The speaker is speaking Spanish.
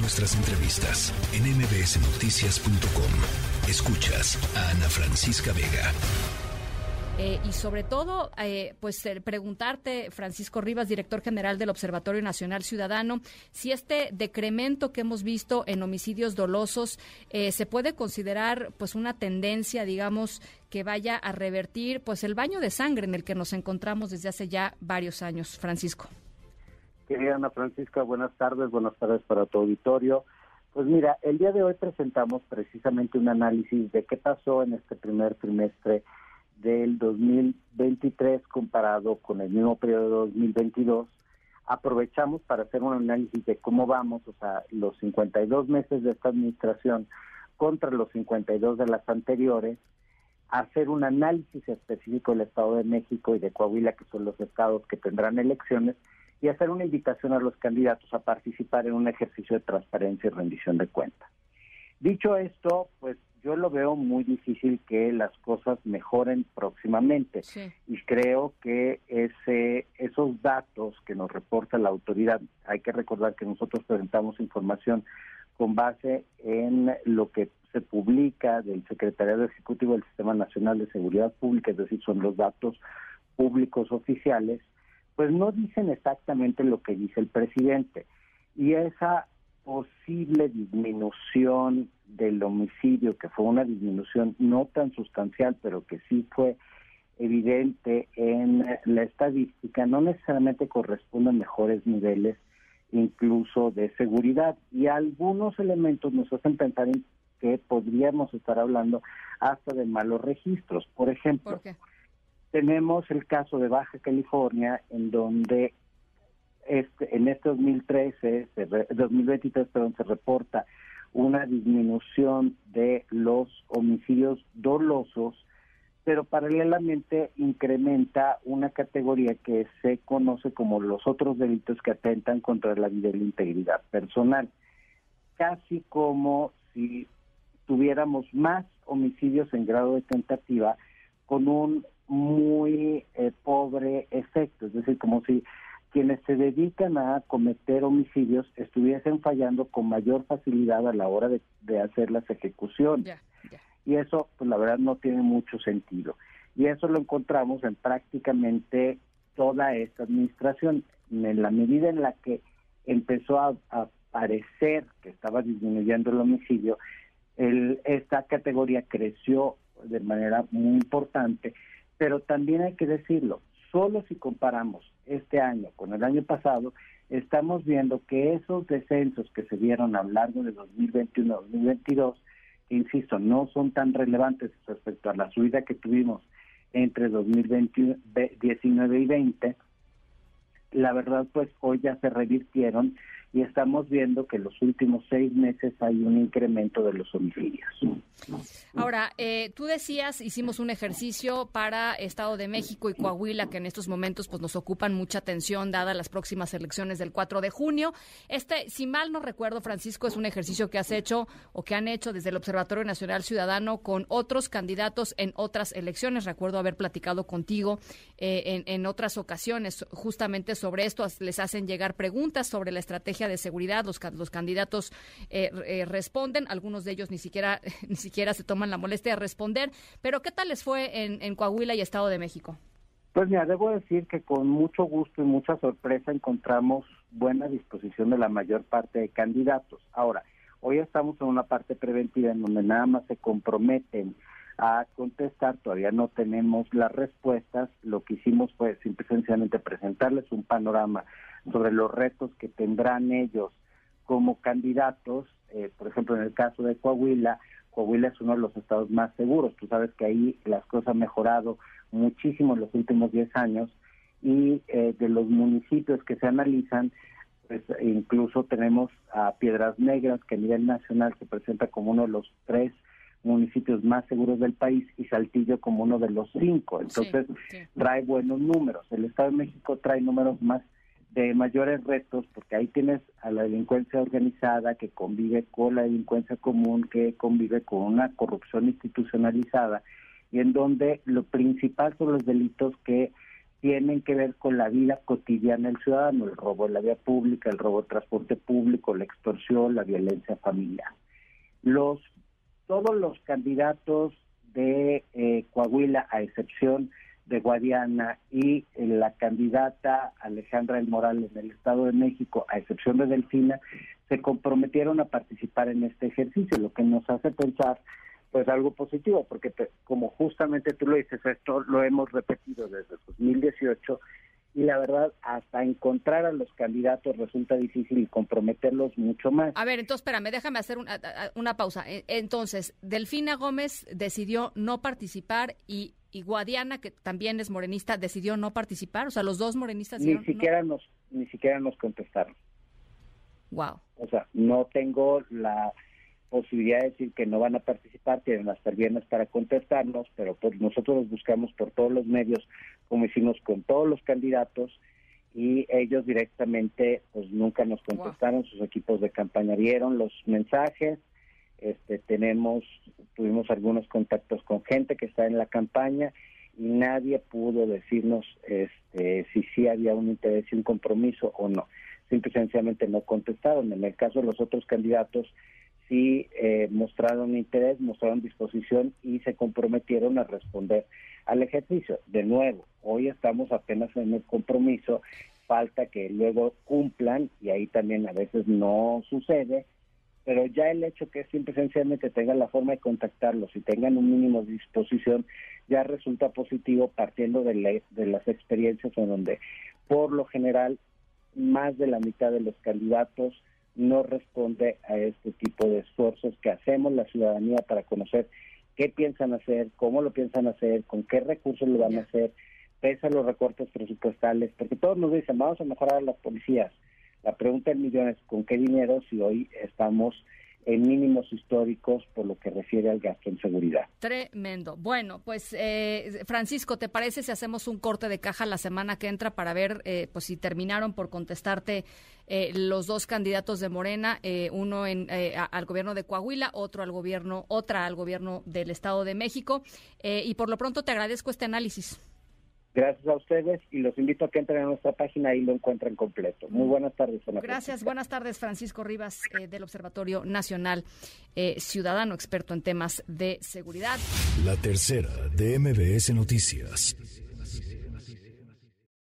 Nuestras entrevistas en mbsnoticias.com. Escuchas a Ana Francisca Vega. Eh, y sobre todo, eh, pues preguntarte, Francisco Rivas, director general del Observatorio Nacional Ciudadano, si este decremento que hemos visto en homicidios dolosos eh, se puede considerar pues una tendencia, digamos, que vaya a revertir pues el baño de sangre en el que nos encontramos desde hace ya varios años, Francisco. Querida Ana Francisca, buenas tardes, buenas tardes para tu auditorio. Pues mira, el día de hoy presentamos precisamente un análisis de qué pasó en este primer trimestre del 2023 comparado con el mismo periodo de 2022, aprovechamos para hacer un análisis de cómo vamos, o sea, los 52 meses de esta administración contra los 52 de las anteriores, hacer un análisis específico del Estado de México y de Coahuila, que son los estados que tendrán elecciones, y hacer una invitación a los candidatos a participar en un ejercicio de transparencia y rendición de cuentas. Dicho esto, pues yo lo veo muy difícil que las cosas mejoren próximamente y creo que ese esos datos que nos reporta la autoridad, hay que recordar que nosotros presentamos información con base en lo que se publica del Secretariado Ejecutivo del Sistema Nacional de Seguridad Pública, es decir, son los datos públicos oficiales, pues no dicen exactamente lo que dice el presidente. Y esa posible disminución del homicidio, que fue una disminución no tan sustancial, pero que sí fue evidente en la estadística, no necesariamente corresponde a mejores niveles incluso de seguridad. Y algunos elementos nos hacen pensar en que podríamos estar hablando hasta de malos registros. Por ejemplo, tenemos el caso de Baja California, en donde este, en este 2013, 2023, perdón, se reporta una disminución de los homicidios dolosos, pero paralelamente incrementa una categoría que se conoce como los otros delitos que atentan contra la vida y la integridad personal. Casi como si tuviéramos más homicidios en grado de tentativa con un muy eh, pobre efecto, es decir, como si quienes se dedican a cometer homicidios estuviesen fallando con mayor facilidad a la hora de, hacer las ejecuciones. Y eso, pues la verdad, no tiene mucho sentido. Y eso lo encontramos en prácticamente toda esta administración. En la medida en la que empezó a, parecer que estaba disminuyendo el homicidio, el, esta categoría creció de manera muy importante, pero también hay que decirlo, solo si comparamos este año con el año pasado, estamos viendo que esos descensos que se dieron a lo largo de 2021-2022, insisto, no son tan relevantes respecto a la subida que tuvimos entre 2019 y 20, la verdad pues hoy ya se revirtieron y estamos viendo que en los últimos seis meses hay un incremento de los homicidios. Ahora, eh, tú decías, hicimos un ejercicio para Estado de México y Coahuila, que en estos momentos pues nos ocupan mucha atención, dada las próximas elecciones del 4 de junio. Este, si mal no recuerdo, Francisco, es un ejercicio que has hecho o que han hecho desde el Observatorio Nacional Ciudadano con otros candidatos en otras elecciones. Recuerdo haber platicado contigo eh, en, en otras ocasiones justamente sobre esto. Les hacen llegar preguntas sobre la estrategia de seguridad, los, los candidatos eh, eh, responden, algunos de ellos ni siquiera, ni siquiera se toman la molestia de responder, pero ¿qué tal les fue en, en Coahuila y Estado de México? Pues mira, debo decir que con mucho gusto y mucha sorpresa encontramos buena disposición de la mayor parte de candidatos. Ahora, hoy estamos en una parte preventiva en donde nada más se comprometen a contestar, todavía no tenemos las respuestas, lo que hicimos fue simple sencillamente presentarles un panorama sobre los retos que tendrán ellos como candidatos, eh, por ejemplo, en el caso de Coahuila, Coahuila es uno de los estados más seguros, tú sabes que ahí las cosas han mejorado muchísimo en los últimos 10 años y eh, de los municipios que se analizan, pues incluso tenemos a Piedras Negras, que a nivel nacional se presenta como uno de los tres municipios más seguros del país y Saltillo como uno de los cinco. Entonces, trae buenos números. El Estado de México trae números más de mayores retos porque ahí tienes a la delincuencia organizada que convive con la delincuencia común, que convive con una corrupción institucionalizada y en donde lo principal son los delitos que tienen que ver con la vida cotidiana del ciudadano, el robo de la vía pública, el robo de transporte público, la extorsión, la violencia familiar. Los todos los candidatos de eh, Coahuila, a excepción de Guadiana, y eh, la candidata Alejandra del Moral en el Estado de México, a excepción de Delfina, se comprometieron a participar en este ejercicio, lo que nos hace pensar pues algo positivo, porque como justamente tú lo dices, esto lo hemos repetido desde 2018 y la verdad hasta encontrar a los candidatos resulta difícil y comprometerlos mucho más. A ver, entonces espérame, déjame hacer una, una pausa. E, entonces, Delfina Gómez decidió no participar y, y, Guadiana, que también es morenista, decidió no participar. O sea, los dos morenistas ni siquiera nos ni siquiera nos contestaron. Wow. O sea, no tengo la posibilidad de decir que no van a participar, tienen hasta el viernes para contestarnos, pero pues nosotros los buscamos por todos los medios, como hicimos con todos los candidatos, y ellos directamente pues nunca nos contestaron, sus equipos de campaña vieron los mensajes, este tenemos, tuvimos algunos contactos con gente que está en la campaña y nadie pudo decirnos este si sí había un interés y un compromiso o no. Simple y sencillamente no contestaron. En el caso de los otros candidatos, sí eh, mostraron interés, mostraron disposición y se comprometieron a responder al ejercicio. De nuevo, hoy estamos apenas en el compromiso, falta que luego cumplan y ahí también a veces no sucede, pero ya el hecho que simple sencillamente tengan la forma de contactarlos y tengan un mínimo de disposición ya resulta positivo partiendo de, de las experiencias en donde por lo general más de la mitad de los candidatos no responde a este tipo de esfuerzos que hacemos la ciudadanía para conocer qué piensan hacer, cómo lo piensan hacer, con qué recursos lo van a hacer, pese a los recortes presupuestales, porque todos nos dicen, vamos a mejorar a las policías. La pregunta del millón es, ¿con qué dinero si hoy estamos en mínimos históricos por lo que refiere al gasto en seguridad. Tremendo. Bueno, pues eh, Francisco, ¿te parece si hacemos un corte de caja la semana que entra para ver eh, pues si terminaron por contestarte eh, los dos candidatos de Morena, uno en, al gobierno de Coahuila, otro al gobierno, otra al gobierno del Estado de México? y por lo pronto te agradezco este análisis. Gracias a ustedes y los invito a que entren a nuestra página y lo encuentren completo. Muy buenas tardes. Gracias, buenas tardes Francisco Rivas eh, del Observatorio Nacional eh, Ciudadano, experto en temas de seguridad. La tercera de MBS Noticias.